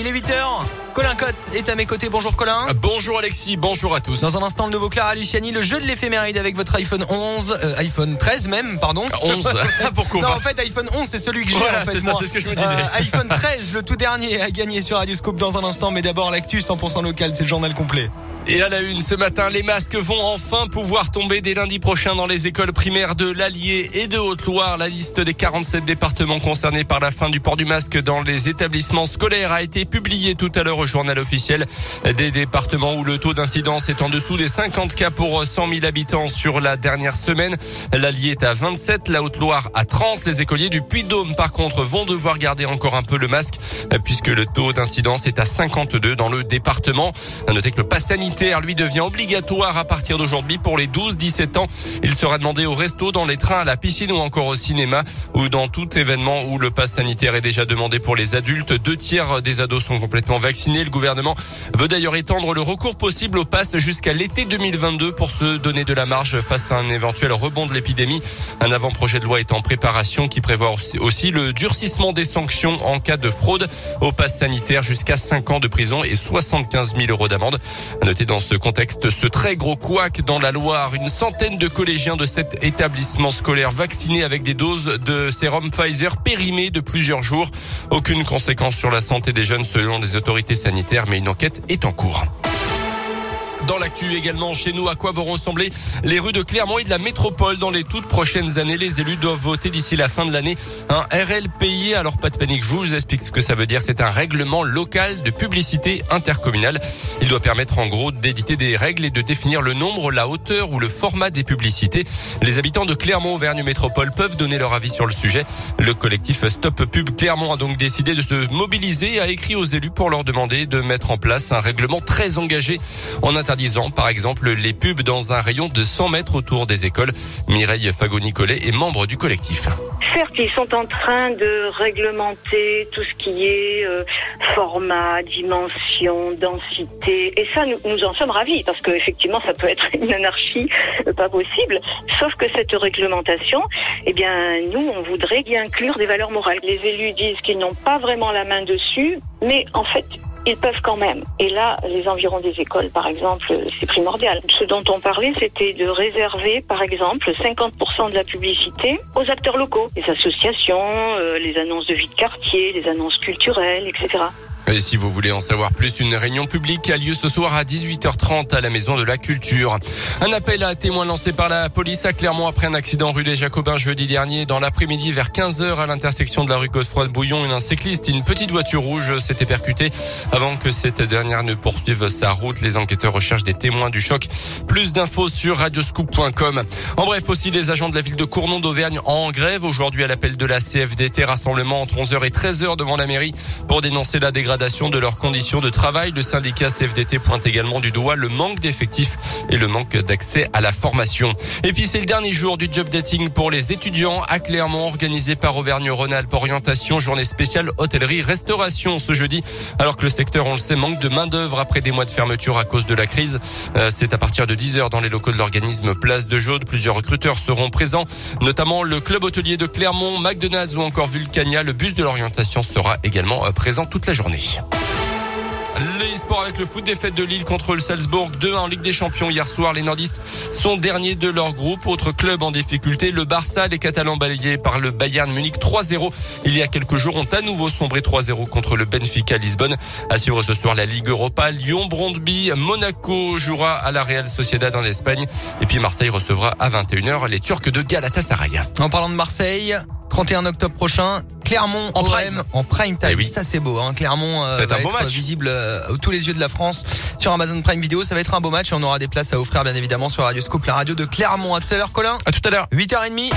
Il est 8h. Colin Cotte est à mes côtés. Bonjour Colin. Bonjour Alexis, bonjour à tous. Dans un instant, le nouveau Clara Luciani, le jeu de l'éphéméride avec votre iPhone 11, euh, iPhone 13 même, pardon. 11. Pourquoi Non, en fait, iPhone 11, c'est celui que j'ai Voilà, en fait. c'est ce que je me disais. Euh, iPhone 13, le tout dernier, à gagner sur Radio Scoop dans un instant. Mais d'abord, l'actu 100% local, c'est le journal complet. Et à la une, ce matin, les masques vont enfin pouvoir tomber dès lundi prochain dans les écoles primaires de l'Allier et de Haute-Loire. La liste des 47 départements concernés par la fin du port du masque dans les établissements scolaires a été publiée tout à l'heure journal officiel. Des départements où le taux d'incidence est en dessous des 50 cas pour 100 000 habitants sur la dernière semaine. L'Allier est à 27, la Haute-Loire à 30. Les écoliers du Puy-de-Dôme, par contre, vont devoir garder encore un peu le masque puisque le taux d'incidence est à 52 dans le département. À noter que le pass sanitaire lui devient obligatoire à partir d'aujourd'hui pour les 12-17 ans. Il sera demandé au resto, dans les trains, à la piscine ou encore au cinéma ou dans tout événement où le pass sanitaire est déjà demandé pour les adultes. Deux tiers des ados sont complètement vaccinés. Le gouvernement veut d'ailleurs étendre le recours possible au pass jusqu'à l'été 2022 pour se donner de la marge face à un éventuel rebond de l'épidémie. Un avant-projet de loi est en préparation qui prévoit aussi le durcissement des sanctions en cas de fraude au pass sanitaire jusqu'à 5 ans de prison et 75 000 euros d'amende. À noter dans ce contexte ce très gros couac dans la Loire. Une centaine de collégiens de cet établissement scolaire vaccinés avec des doses de sérum Pfizer périmées de plusieurs jours. Aucune conséquence sur la santé des jeunes selon les autorités sanitaires, mais une enquête est en cours. Dans l'actu également chez nous, à quoi vont ressembler les rues de Clermont et de la métropole dans les toutes prochaines années? Les élus doivent voter d'ici la fin de l'année un RLPI. Alors pas de panique, je vous explique ce que ça veut dire. C'est un règlement local de publicité intercommunale. Il doit permettre en gros d'éditer des règles et de définir le nombre, la hauteur ou le format des publicités. Les habitants de Clermont Auvergne Métropole peuvent donner leur avis sur le sujet. Le collectif Stop Pub Clermont a donc décidé de se mobiliser et a écrit aux élus pour leur demander de mettre en place un règlement très engagé en interdisant par exemple les pubs dans un rayon de 100 mètres autour des écoles. Mireille Fagot-Nicolet est membre du collectif. Certes, ils sont en train de réglementer tout ce qui est euh, format, dimension, densité. Et ça, nous, nous en sommes ravis parce qu'effectivement, ça peut être une anarchie euh, pas possible. Sauf que cette réglementation, eh bien, nous, on voudrait y inclure des valeurs morales. Les élus disent qu'ils n'ont pas vraiment la main dessus, mais en fait, ils peuvent quand même. Et là, les environs des écoles, par exemple, c'est primordial. Ce dont on parlait, c'était de réserver, par exemple, 50% de la publicité aux acteurs locaux, les associations, euh, les annonces de vie de quartier, les annonces culturelles, etc. Et si vous voulez en savoir plus, une réunion publique a lieu ce soir à 18h30 à la Maison de la Culture. Un appel à témoins lancé par la police à Clermont après un accident rue des Jacobins jeudi dernier. Dans l'après-midi vers 15h à l'intersection de la rue Godefroy-Bouillon, un cycliste et une petite voiture rouge s'étaient percutés avant que cette dernière ne poursuive sa route. Les enquêteurs recherchent des témoins du choc. Plus d'infos sur radioscoop.com. En bref, aussi les agents de la ville de Cournon d'Auvergne en grève aujourd'hui à l'appel de la CFDT. Rassemblement entre 11h et 13h devant la mairie pour dénoncer la dégradation de leurs conditions de travail. Le syndicat CFDT pointe également du doigt le manque d'effectifs et le manque d'accès à la formation. Et puis c'est le dernier jour du job dating pour les étudiants à Clermont, organisé par Auvergne-Rhône-Alpes Orientation, journée spéciale hôtellerie-restauration ce jeudi, alors que le secteur, on le sait, manque de main d'œuvre après des mois de fermeture à cause de la crise. Euh, c'est à partir de 10h dans les locaux de l'organisme Place de Jaude. Plusieurs recruteurs seront présents, notamment le club hôtelier de Clermont, McDonald's ou encore Vulcania. Le bus de l'orientation sera également euh, présent toute la journée. Les sports avec le foot défaite de Lille contre le Salzbourg 2 en Ligue des Champions hier soir. Les nordistes sont derniers de leur groupe. Autre club en difficulté, le Barça. Les Catalans balayés par le Bayern Munich 3-0. Il y a quelques jours ont à nouveau sombré 3-0 contre le Benfica Lisbonne. À suivre ce soir la Ligue Europa. Lyon, Brondby, Monaco jouera à la Real Sociedad en Espagne. Et puis Marseille recevra à 21h les Turcs de Galatasaray. En parlant de Marseille, 31 octobre prochain, Clermont En prime. en prime time. Eh oui. Ça c'est beau, hein. Clermont euh, Ça va être un beau être match. visible euh, à tous les yeux de la France sur Amazon Prime Video. Ça va être un beau match et on aura des places à offrir bien évidemment sur Radio Scoop, la radio de Clermont. À tout à l'heure, Colin. À tout à l'heure. 8h30.